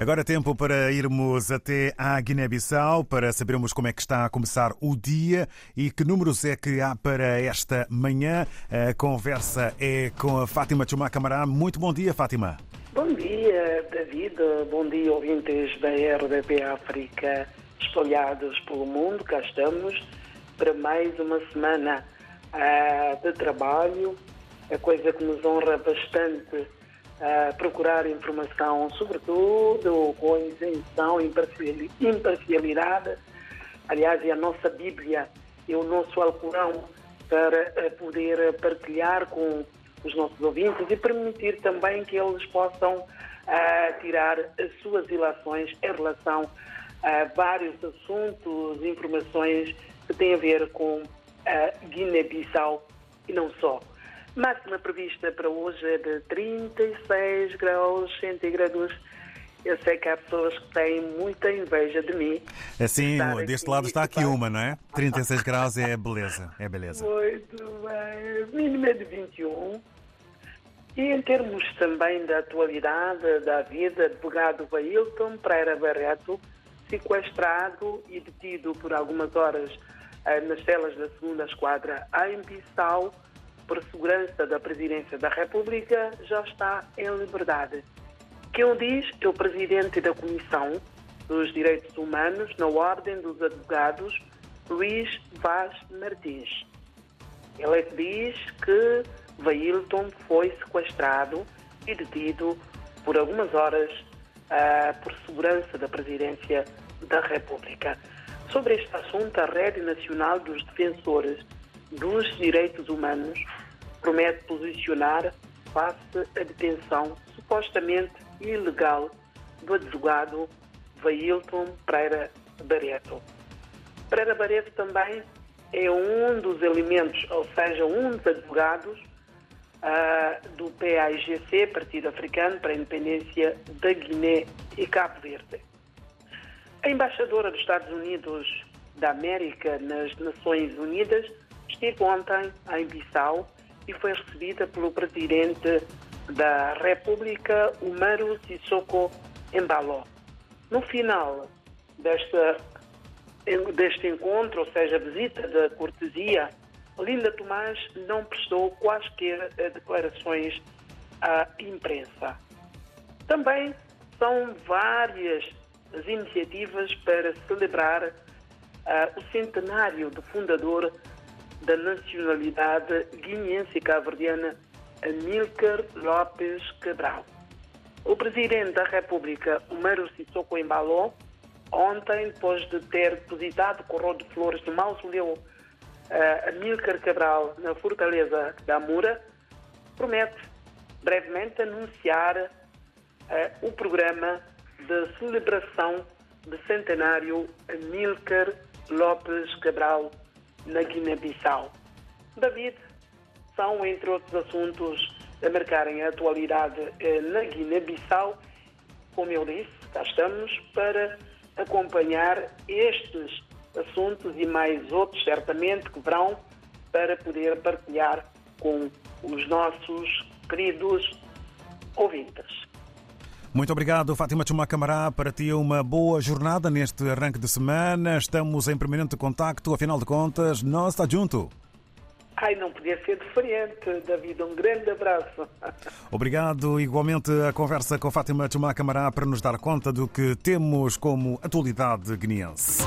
Agora é tempo para irmos até à Guiné-Bissau para sabermos como é que está a começar o dia e que números é que há para esta manhã. A conversa é com a Fátima Chumá Camará. Muito bom dia, Fátima. Bom dia, David. Bom dia, ouvintes da RDP África espalhados pelo mundo. Cá estamos para mais uma semana uh, de trabalho, a coisa que nos honra bastante procurar informação, sobretudo com isenção, imparcialidade. Aliás, é a nossa Bíblia e o nosso Alcorão para eh, poder partilhar com os nossos ouvintes e permitir também que eles possam uh, tirar as suas ilações em relação a vários assuntos, informações que têm a ver com a Guiné-Bissau e não só. Máxima prevista para hoje é de 36 graus centígrados. Eu sei que há pessoas que têm muita inveja de mim. Assim, deste lado está aqui uma, não é? 36 graus é beleza, é beleza. Muito bem. Mínima de 21. E em termos também da atualidade da vida, advogado Bailton Pereira Barreto, sequestrado e detido por algumas horas eh, nas celas da segunda esquadra em Bissau, por segurança da Presidência da República, já está em liberdade. Quem diz é o Presidente da Comissão dos Direitos Humanos na Ordem dos Advogados, Luís Vaz Martins. Ele é que diz que Vailton foi sequestrado e detido por algumas horas uh, por segurança da Presidência da República. Sobre este assunto, a Rede Nacional dos Defensores dos Direitos Humanos promete posicionar face à detenção supostamente ilegal do advogado Vailton Pereira Barreto. Pereira Barreto também é um dos elementos, ou seja, um dos advogados uh, do PAIGC, Partido Africano para a Independência da Guiné e Cabo Verde. A embaixadora dos Estados Unidos da América nas Nações Unidas esteve ontem em Bissau e foi recebida pelo presidente da República, Umaru Sissoko Embalo. No final desta, deste encontro, ou seja, visita da cortesia, Linda Tomás não prestou quaisquer declarações à imprensa. Também são várias as iniciativas para celebrar uh, o centenário do fundador da nacionalidade guineense e cabo-verdiana Amílcar Lopes Cabral. O presidente da República, Umaru Sissoko Embaló, ontem, depois de ter depositado corro de flores no mausoleu uh, Amílcar Cabral na fortaleza da Mura, promete brevemente anunciar uh, o programa de celebração de centenário Amílcar Lopes Cabral na Guiné-Bissau. David, são, entre outros assuntos, a marcarem a atualidade eh, na Guiné-Bissau. Como eu disse, cá estamos para acompanhar estes assuntos e mais outros, certamente, que virão para poder partilhar com os nossos queridos ouvintes. Muito obrigado, Fátima Chuma Camará. Para ti, uma boa jornada neste arranque de semana. Estamos em permanente contacto, afinal de contas, nós está junto. Ai, não podia ser diferente, David. Um grande abraço. Obrigado. Igualmente, a conversa com Fátima Chuma Camará para nos dar conta do que temos como atualidade guineense.